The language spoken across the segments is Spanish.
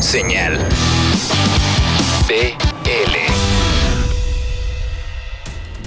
Señal BL.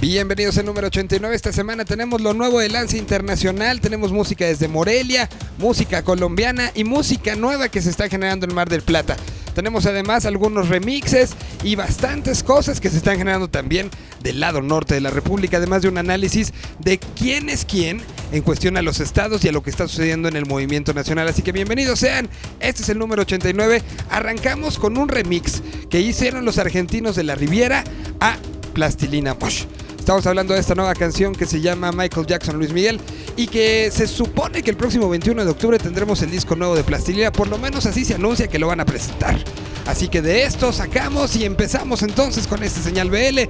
Bienvenidos al número 89. Esta semana tenemos lo nuevo de Lance Internacional. Tenemos música desde Morelia, música colombiana y música nueva que se está generando en Mar del Plata. Tenemos además algunos remixes y bastantes cosas que se están generando también del lado norte de la República, además de un análisis de quién es quién en cuestión a los estados y a lo que está sucediendo en el movimiento nacional. Así que bienvenidos sean. Este es el número 89. Arrancamos con un remix que hicieron los argentinos de la Riviera a Plastilina Mosh. Estamos hablando de esta nueva canción que se llama Michael Jackson Luis Miguel y que se supone que el próximo 21 de octubre tendremos el disco nuevo de Plastilina, por lo menos así se anuncia que lo van a presentar. Así que de esto sacamos y empezamos entonces con este señal BL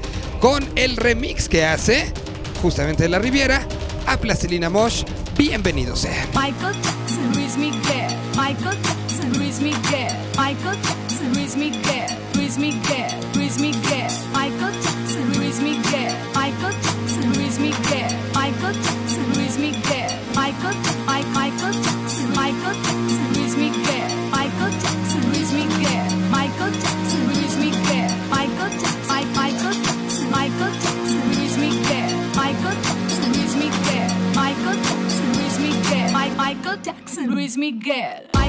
con el remix que hace justamente de la Riviera a Plastilina Mosh. Bienvenidos sean. Michael Jackson, Luis Miguel. Michael Jackson, Luis Miguel. Michael Jackson, Luis Miguel. Luis Miguel, Luis Miguel. Michael Jackson, Luis Miguel.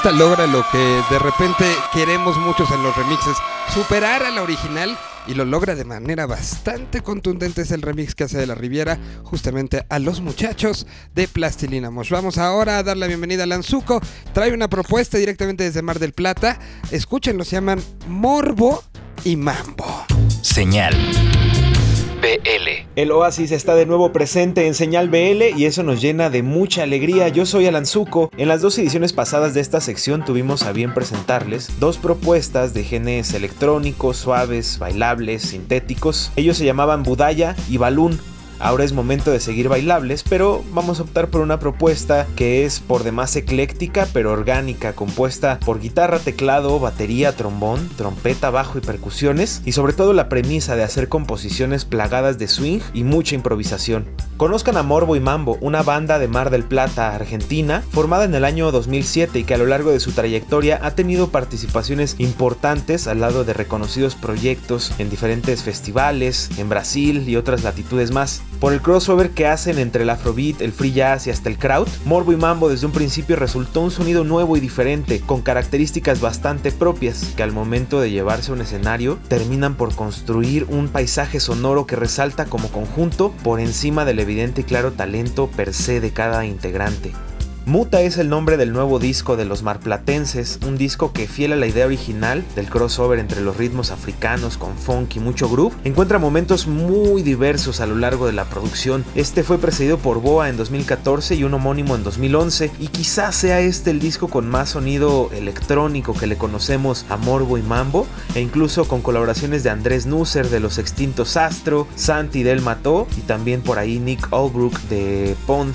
Esta logra lo que de repente queremos muchos en los remixes, superar a la original y lo logra de manera bastante contundente. Es el remix que hace de la Riviera justamente a los muchachos de Plastilina Mosh. Vamos ahora a dar la bienvenida a Lanzuco. Trae una propuesta directamente desde Mar del Plata. Escúchenlo, se llaman Morbo y mambo. Señal BL. El Oasis está de nuevo presente en Señal BL y eso nos llena de mucha alegría. Yo soy Alan Zuko. En las dos ediciones pasadas de esta sección tuvimos a bien presentarles dos propuestas de genes electrónicos, suaves, bailables, sintéticos. Ellos se llamaban Budaya y Balloon. Ahora es momento de seguir bailables, pero vamos a optar por una propuesta que es por demás ecléctica pero orgánica, compuesta por guitarra, teclado, batería, trombón, trompeta, bajo y percusiones, y sobre todo la premisa de hacer composiciones plagadas de swing y mucha improvisación. Conozcan a Morbo y Mambo, una banda de Mar del Plata, Argentina, formada en el año 2007 y que a lo largo de su trayectoria ha tenido participaciones importantes al lado de reconocidos proyectos en diferentes festivales, en Brasil y otras latitudes más. Por el crossover que hacen entre el afrobeat, el free jazz y hasta el crowd, Morbo y Mambo desde un principio resultó un sonido nuevo y diferente, con características bastante propias, que al momento de llevarse a un escenario terminan por construir un paisaje sonoro que resalta como conjunto por encima del evidente y claro talento per se de cada integrante. Muta es el nombre del nuevo disco de los marplatenses, un disco que fiel a la idea original del crossover entre los ritmos africanos con funk y mucho groove, encuentra momentos muy diversos a lo largo de la producción. Este fue precedido por Boa en 2014 y un homónimo en 2011 y quizás sea este el disco con más sonido electrónico que le conocemos a Morbo y Mambo e incluso con colaboraciones de Andrés Nusser de los extintos Astro, Santi del Mató y también por ahí Nick Albrook de Pond.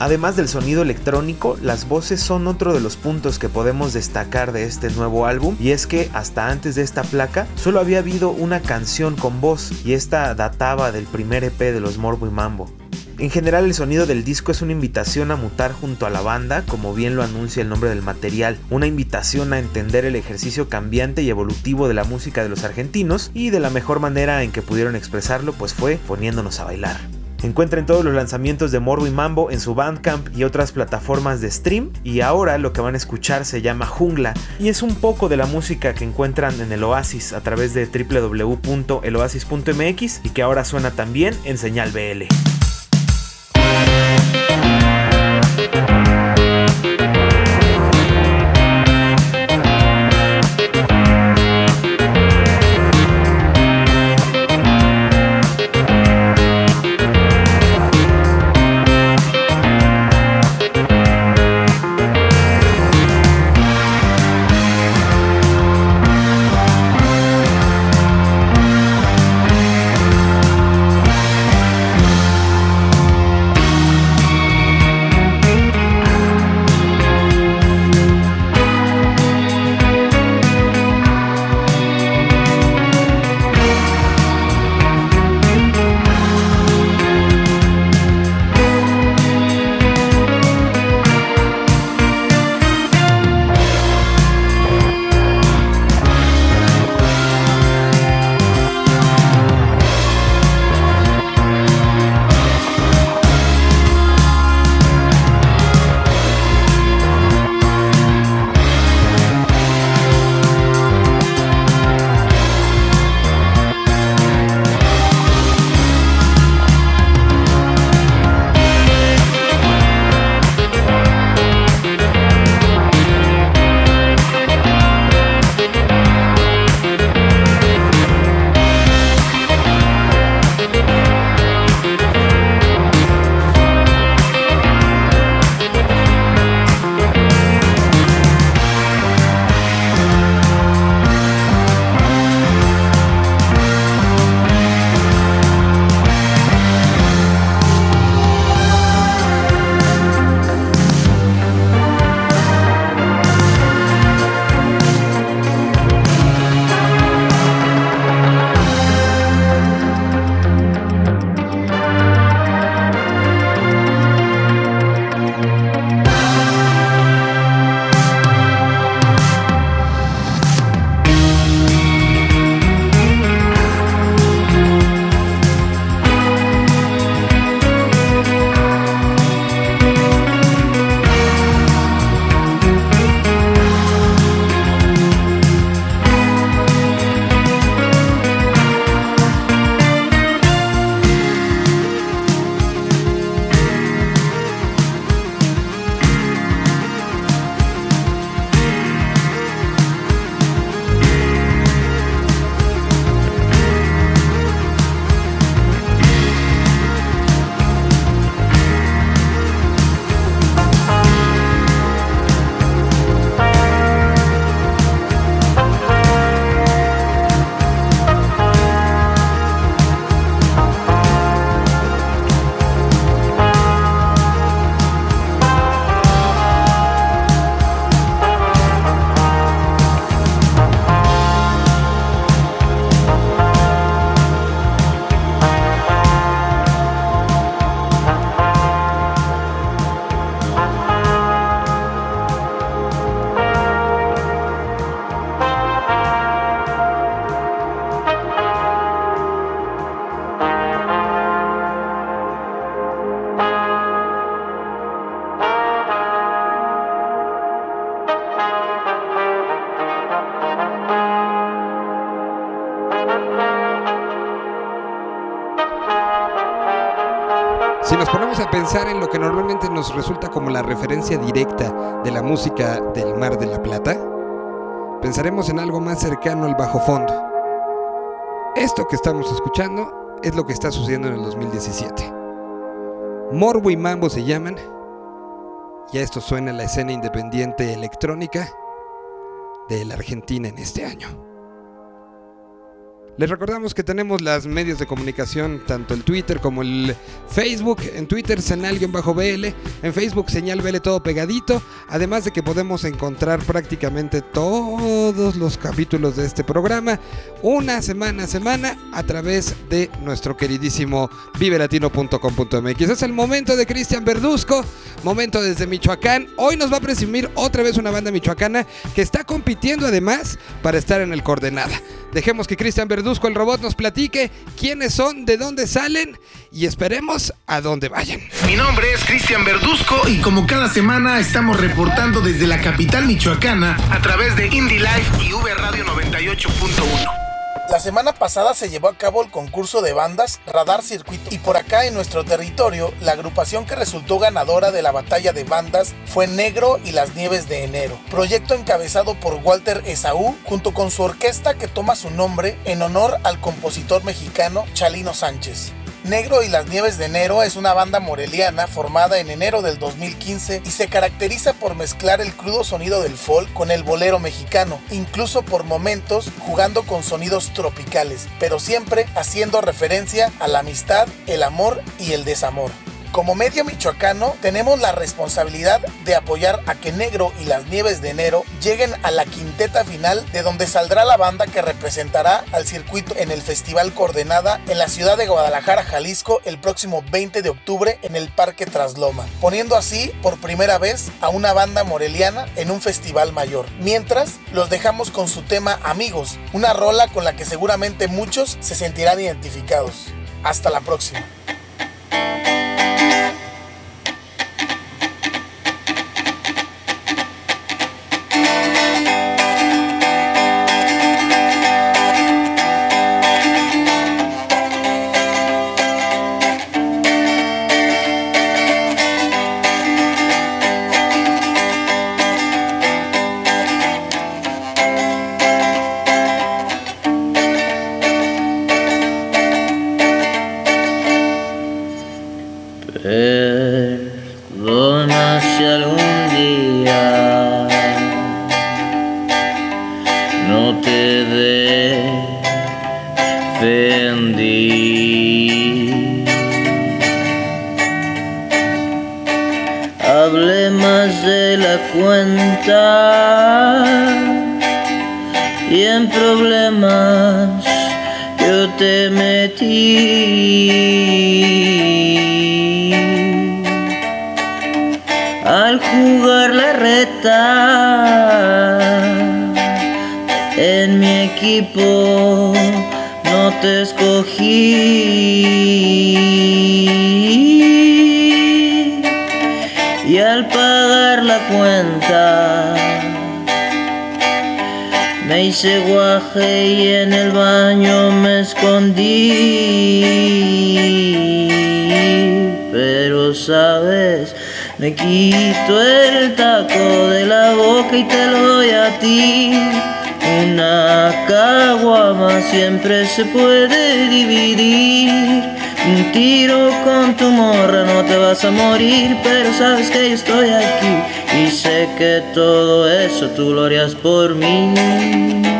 Además del sonido electrónico, las voces son otro de los puntos que podemos destacar de este nuevo álbum y es que hasta antes de esta placa solo había habido una canción con voz y esta databa del primer EP de los Morbo y Mambo. En general el sonido del disco es una invitación a mutar junto a la banda, como bien lo anuncia el nombre del material, una invitación a entender el ejercicio cambiante y evolutivo de la música de los argentinos y de la mejor manera en que pudieron expresarlo pues fue poniéndonos a bailar. Encuentren todos los lanzamientos de Morbo y Mambo en su Bandcamp y otras plataformas de stream. Y ahora lo que van a escuchar se llama Jungla y es un poco de la música que encuentran en el Oasis a través de www.eloasis.mx y que ahora suena también en señal BL. Pensar en lo que normalmente nos resulta como la referencia directa de la música del Mar de la Plata, pensaremos en algo más cercano al bajo fondo. Esto que estamos escuchando es lo que está sucediendo en el 2017. Morbo y Mambo se llaman, y a esto suena la escena independiente electrónica de la Argentina en este año. Les recordamos que tenemos las medios de comunicación, tanto el Twitter como el Facebook. En Twitter, señal-bl. En Facebook, señal BL todo pegadito. Además de que podemos encontrar prácticamente todos los capítulos de este programa, una semana a semana, a través de nuestro queridísimo vivelatino.com.mx. Es el momento de Cristian Verduzco, momento desde Michoacán. Hoy nos va a presumir otra vez una banda michoacana que está compitiendo además para estar en el coordenada. Dejemos que Cristian Verduzco, el robot, nos platique quiénes son, de dónde salen y esperemos a dónde vayan. Mi nombre es Cristian Verduzco y como cada semana estamos reportando desde la capital michoacana a través de Indie Life y V Radio 98.1. La semana pasada se llevó a cabo el concurso de bandas Radar Circuito y por acá en nuestro territorio la agrupación que resultó ganadora de la batalla de bandas fue Negro y las Nieves de Enero, proyecto encabezado por Walter Esaú junto con su orquesta que toma su nombre en honor al compositor mexicano Chalino Sánchez. Negro y las Nieves de Enero es una banda moreliana formada en enero del 2015 y se caracteriza por mezclar el crudo sonido del folk con el bolero mexicano, incluso por momentos jugando con sonidos tropicales, pero siempre haciendo referencia a la amistad, el amor y el desamor. Como medio michoacano, tenemos la responsabilidad de apoyar a que Negro y las Nieves de Enero lleguen a la quinteta final de donde saldrá la banda que representará al circuito en el Festival Coordenada en la ciudad de Guadalajara, Jalisco, el próximo 20 de octubre en el Parque Trasloma, poniendo así por primera vez a una banda moreliana en un festival mayor. Mientras, los dejamos con su tema Amigos, una rola con la que seguramente muchos se sentirán identificados. Hasta la próxima. Pagar la cuenta me hice guaje y en el baño me escondí. Pero sabes, me quito el taco de la boca y te lo doy a ti. Una caguama siempre se puede dividir. Un tiro con tu morra no te vas a morir, pero sabes que yo estoy aquí y sé que todo eso tú lo harías por mí.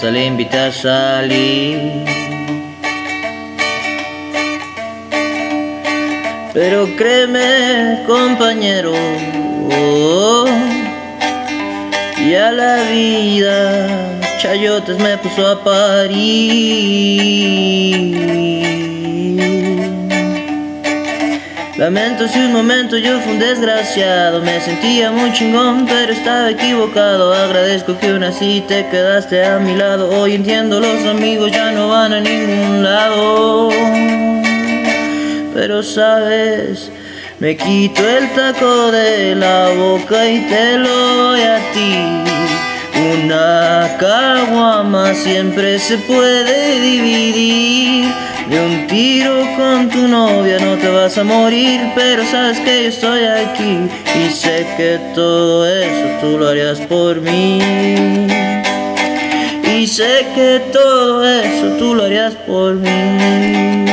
Y hasta le invité a salir. Pero créeme, compañero, ya la vida chayotes me puso a parir. Lamento si un momento yo fui un desgraciado, me sentía muy chingón, pero estaba equivocado. Agradezco que aún así te quedaste a mi lado. Hoy entiendo, los amigos ya no van a ningún lado. Pero sabes, me quito el taco de la boca y te lo doy a ti. Una caguama siempre se puede dividir. De un tiro con tu novia no te vas a morir, pero sabes que yo estoy aquí y sé que todo eso tú lo harías por mí. Y sé que todo eso tú lo harías por mí.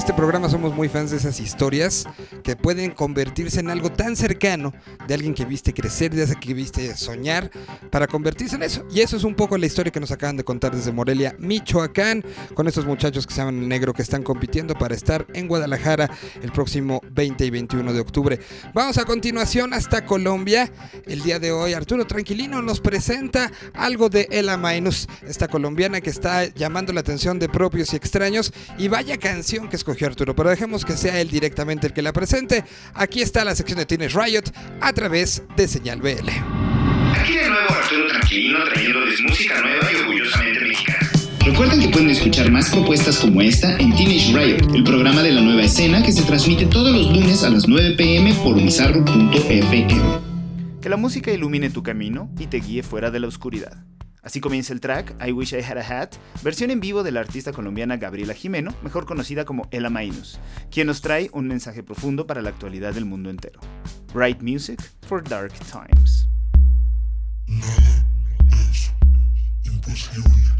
Este programa somos muy fans de esas historias que pueden convertirse en algo tan cercano de alguien que viste crecer, de ese que viste soñar, para convertirse en eso. Y eso es un poco la historia que nos acaban de contar desde Morelia, Michoacán, con estos muchachos que se llaman Negro que están compitiendo para estar en Guadalajara el próximo 20 y 21 de octubre. Vamos a continuación hasta Colombia. El día de hoy Arturo Tranquilino nos presenta algo de Ella Minus, esta colombiana que está llamando la atención de propios y extraños. Y vaya canción que escogió Arturo, pero dejemos que sea él directamente el que la presente. Aquí está la sección de Teenage Riot a través de Señal BL. Aquí de nuevo Arturo Tranquilino trayéndoles música nueva y orgullosamente mexicana. Recuerden que pueden escuchar más propuestas como esta en Teenage Riot, el programa de la nueva escena que se transmite todos los lunes a las 9 pm por bizarro.fm. Que la música ilumine tu camino y te guíe fuera de la oscuridad. Así comienza el track I Wish I Had a Hat, versión en vivo de la artista colombiana Gabriela Jimeno, mejor conocida como Ella Mainus, quien nos trae un mensaje profundo para la actualidad del mundo entero. Bright Music for Dark Times. Cuando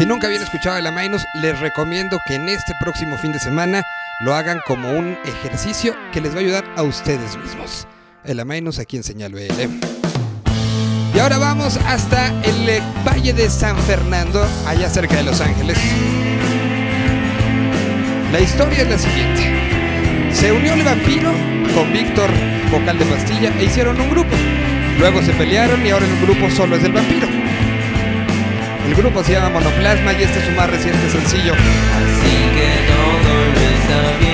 Si nunca habían escuchado el Amainus, les recomiendo que en este próximo fin de semana lo hagan como un ejercicio que les va a ayudar a ustedes mismos. El Amainus aquí en Señal BL. Y ahora vamos hasta el eh, Valle de San Fernando, allá cerca de Los Ángeles. La historia es la siguiente. Se unió el vampiro con Víctor, vocal de pastilla, e hicieron un grupo. Luego se pelearon y ahora el grupo solo es del vampiro. El grupo se llama Monoplasma y este es su más reciente sencillo. Así que todo está bien.